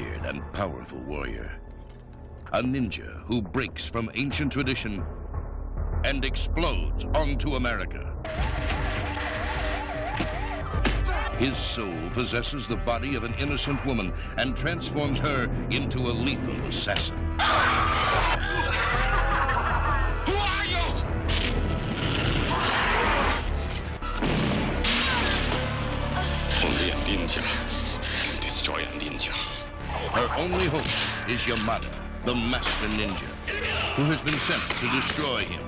revered and powerful warrior. A ninja who breaks from ancient tradition and explodes onto America. His soul possesses the body of an innocent woman and transforms her into a lethal assassin. Only hope is Yamada, the master ninja, who has been sent to destroy him.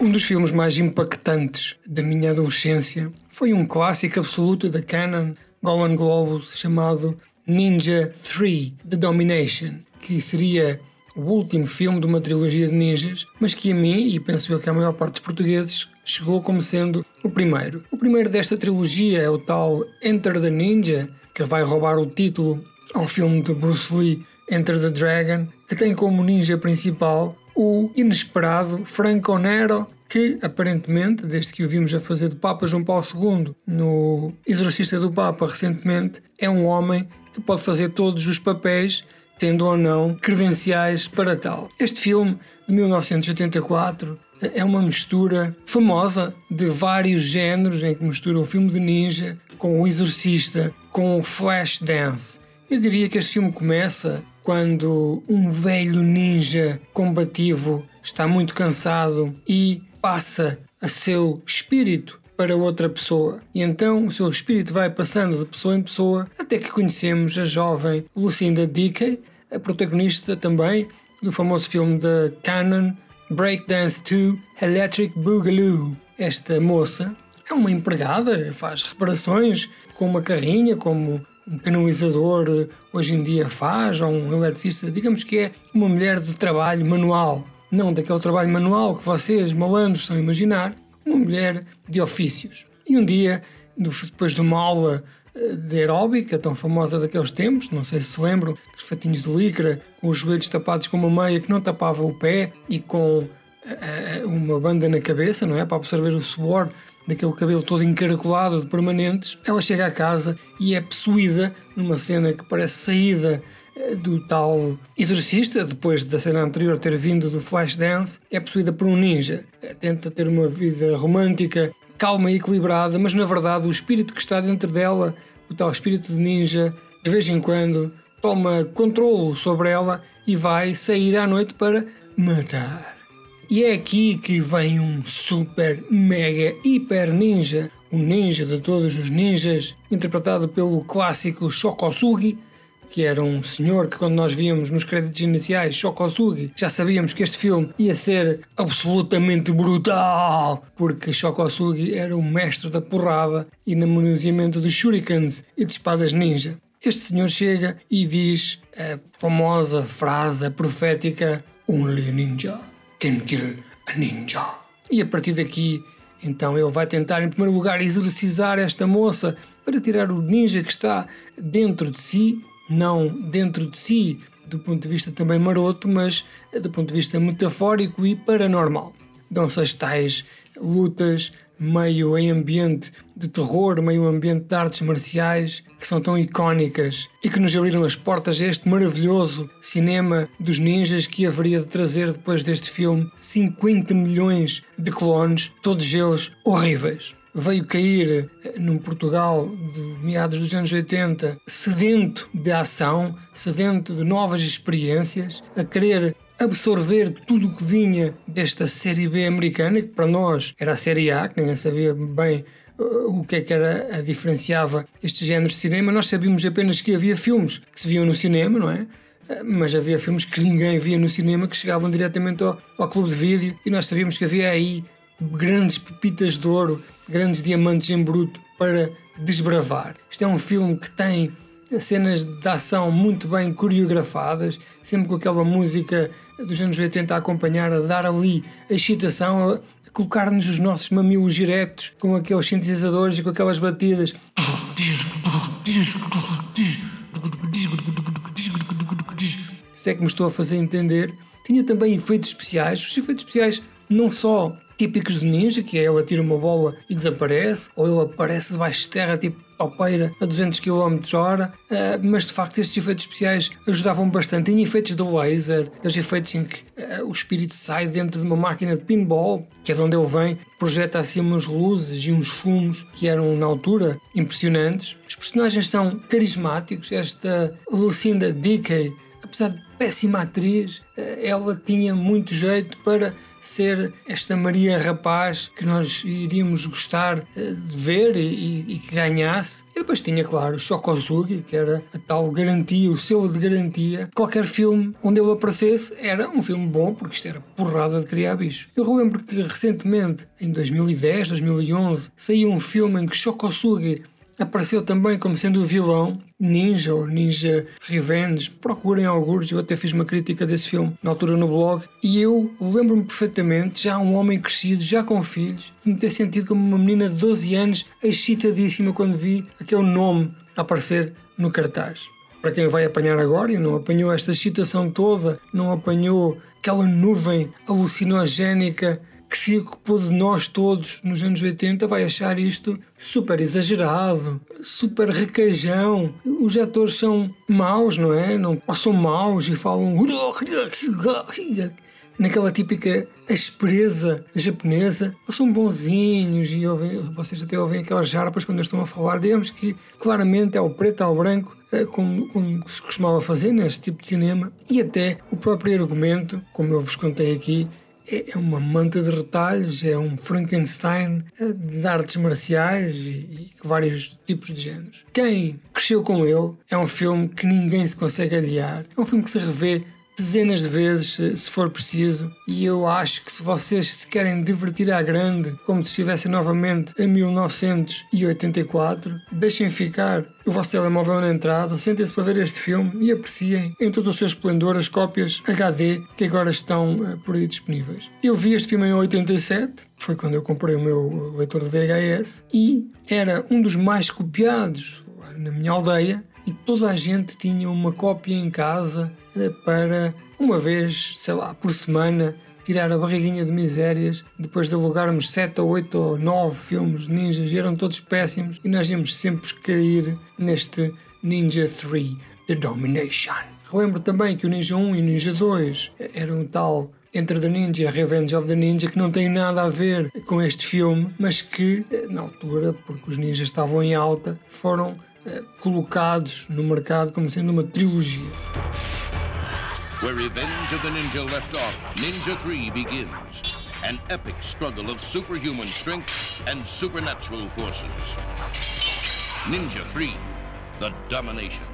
Um dos filmes mais impactantes da minha adolescência foi um clássico absoluto da Canon Golden Globus chamado Ninja 3 The Domination, que seria o último filme de uma trilogia de ninjas, mas que a mim, e penso eu que a maior parte dos portugueses, chegou como sendo o primeiro. O primeiro desta trilogia é o tal Enter the Ninja, que vai roubar o título ao filme de Bruce Lee Enter the Dragon, que tem como ninja principal o inesperado Franco Nero, que aparentemente, desde que o vimos a fazer de Papa João Paulo II no Exorcista do Papa recentemente, é um homem que pode fazer todos os papéis, tendo ou não credenciais para tal. Este filme de 1984 é uma mistura famosa de vários géneros, em que mistura o filme de ninja com o Exorcista, com o Flash Dance. Eu diria que este filme começa quando um velho ninja combativo está muito cansado e passa a seu espírito para outra pessoa. E então o seu espírito vai passando de pessoa em pessoa até que conhecemos a jovem Lucinda Dickey, a protagonista também do famoso filme da Canon Breakdance 2 Electric Boogaloo. Esta moça é uma empregada, faz reparações com uma carrinha, como um canalizador hoje em dia faz, ou um eletricista, digamos que é uma mulher de trabalho manual, não daquele trabalho manual que vocês, malandros, estão a imaginar, uma mulher de ofícios. E um dia, depois de uma aula eh, de aeróbica, tão famosa daqueles tempos, não sei se se lembram, os fatinhos de licra, com os joelhos tapados com uma meia que não tapava o pé e com uma banda na cabeça, não é? Para absorver o suor daquele cabelo todo encaracolado de permanentes, ela chega à casa e é possuída numa cena que parece saída eh, do tal exorcista, depois da cena anterior ter vindo do Flashdance, é possuída por um ninja. Tenta ter uma vida romântica, calma e equilibrada, mas na verdade o espírito que está dentro dela, o tal espírito de ninja, de vez em quando toma controle sobre ela e vai sair à noite para matar. E é aqui que vem um super, mega, hiper ninja, o ninja de todos os ninjas, interpretado pelo clássico Shokosugi, que era um senhor que quando nós víamos nos créditos iniciais Shokosugi, já sabíamos que este filme ia ser absolutamente brutal, porque Shokosugi era o mestre da porrada e no manuseamento de shurikens e de espadas ninja. Este senhor chega e diz a famosa frase profética Only Ninja a ninja. E a partir daqui, então ele vai tentar, em primeiro lugar, exorcizar esta moça para tirar o ninja que está dentro de si, não dentro de si do ponto de vista também maroto, mas do ponto de vista metafórico e paranormal. Dão-se as tais lutas meio em ambiente de terror, meio ambiente de artes marciais, que são tão icónicas e que nos abriram as portas a este maravilhoso cinema dos ninjas que haveria de trazer depois deste filme 50 milhões de clones, todos eles horríveis. Veio cair eh, num Portugal de meados dos anos 80 sedento de ação, sedento de novas experiências, a querer absorver tudo o que vinha desta série B americana, que para nós era a série A, que ninguém sabia bem uh, o que é que era a diferenciava estes géneros de cinema. Nós sabíamos apenas que havia filmes que se viam no cinema, não é? Uh, mas havia filmes que ninguém via no cinema que chegavam diretamente ao, ao clube de vídeo e nós sabíamos que havia aí grandes pepitas de ouro, grandes diamantes em bruto para desbravar. Isto é um filme que tem cenas de ação muito bem coreografadas, sempre com aquela música dos anos 80 a acompanhar, a dar ali a excitação, a colocar-nos os nossos mamilos diretos com aqueles sintetizadores e com aquelas batidas. Se é que me estou a fazer entender. Tinha também efeitos especiais. Os efeitos especiais não só típicos de ninja, que é ele atira uma bola e desaparece, ou ele aparece debaixo de terra tipo topeira a 200 km hora, uh, mas de facto estes efeitos especiais ajudavam bastante. Tinha efeitos de laser, aqueles efeitos em que uh, o espírito sai dentro de uma máquina de pinball, que é de onde ele vem, projeta assim umas luzes e uns fumos que eram na altura impressionantes. Os personagens são carismáticos, esta Lucinda Dickey, apesar de péssima atriz, eh, ela tinha muito jeito para ser esta Maria Rapaz que nós iríamos gostar eh, de ver e, e que ganhasse. E depois tinha, claro, Shokosugi, que era a tal garantia, o selo de garantia. Qualquer filme onde ele aparecesse era um filme bom, porque isto era porrada de criar bicho. Eu relembro que recentemente, em 2010, 2011, saiu um filme em que Shokosugi apareceu também como sendo o vilão Ninja ou Ninja Revenge. Procurem alguns, eu até fiz uma crítica desse filme na altura no blog. E eu lembro-me perfeitamente, já um homem crescido, já com filhos, de me ter sentido como uma menina de 12 anos, excitadíssima quando vi aquele nome aparecer no cartaz. Para quem vai apanhar agora e não apanhou esta excitação toda, não apanhou aquela nuvem alucinogénica que se ocupou de nós todos nos anos 80 vai achar isto super exagerado, super requeijão. Os atores são maus, não é? Não, ou são maus e falam naquela típica aspereza japonesa, ou são bonzinhos e ouvem, vocês até ouvem aquelas jarpas quando estão a falar. Digamos que claramente é o preto ao branco, eh, como, como se costumava fazer neste tipo de cinema, e até o próprio argumento, como eu vos contei aqui, é, é uma manta de retalhos, é um Frankenstein é de artes marciais e, e vários tipos de géneros. Quem cresceu com ele é um filme que ninguém se consegue adiar. É um filme que se revê dezenas de vezes, se for preciso, e eu acho que se vocês se querem divertir à grande, como se estivessem novamente em 1984, deixem ficar o vosso telemóvel na entrada, sentem-se para ver este filme e apreciem em todo o seu esplendor as cópias HD que agora estão uh, por aí disponíveis. Eu vi este filme em 87, foi quando eu comprei o meu leitor de VHS, e era um dos mais copiados na minha aldeia e toda a gente tinha uma cópia em casa eh, para uma vez, sei lá, por semana tirar a barriguinha de misérias depois de alugarmos 7 ou 8 ou 9 filmes ninjas eram todos péssimos e nós íamos sempre cair neste Ninja 3 The Domination. Relembro também que o Ninja 1 e o Ninja 2 eram tal entre The Ninja Revenge of the Ninja que não tem nada a ver com este filme, mas que eh, na altura, porque os ninjas estavam em alta, foram eh, colocados no mercado como sendo uma trilogia. Where Revenge of the Ninja left off, Ninja 3 begins. An epic struggle of superhuman strength and supernatural forces. Ninja 3, The Domination.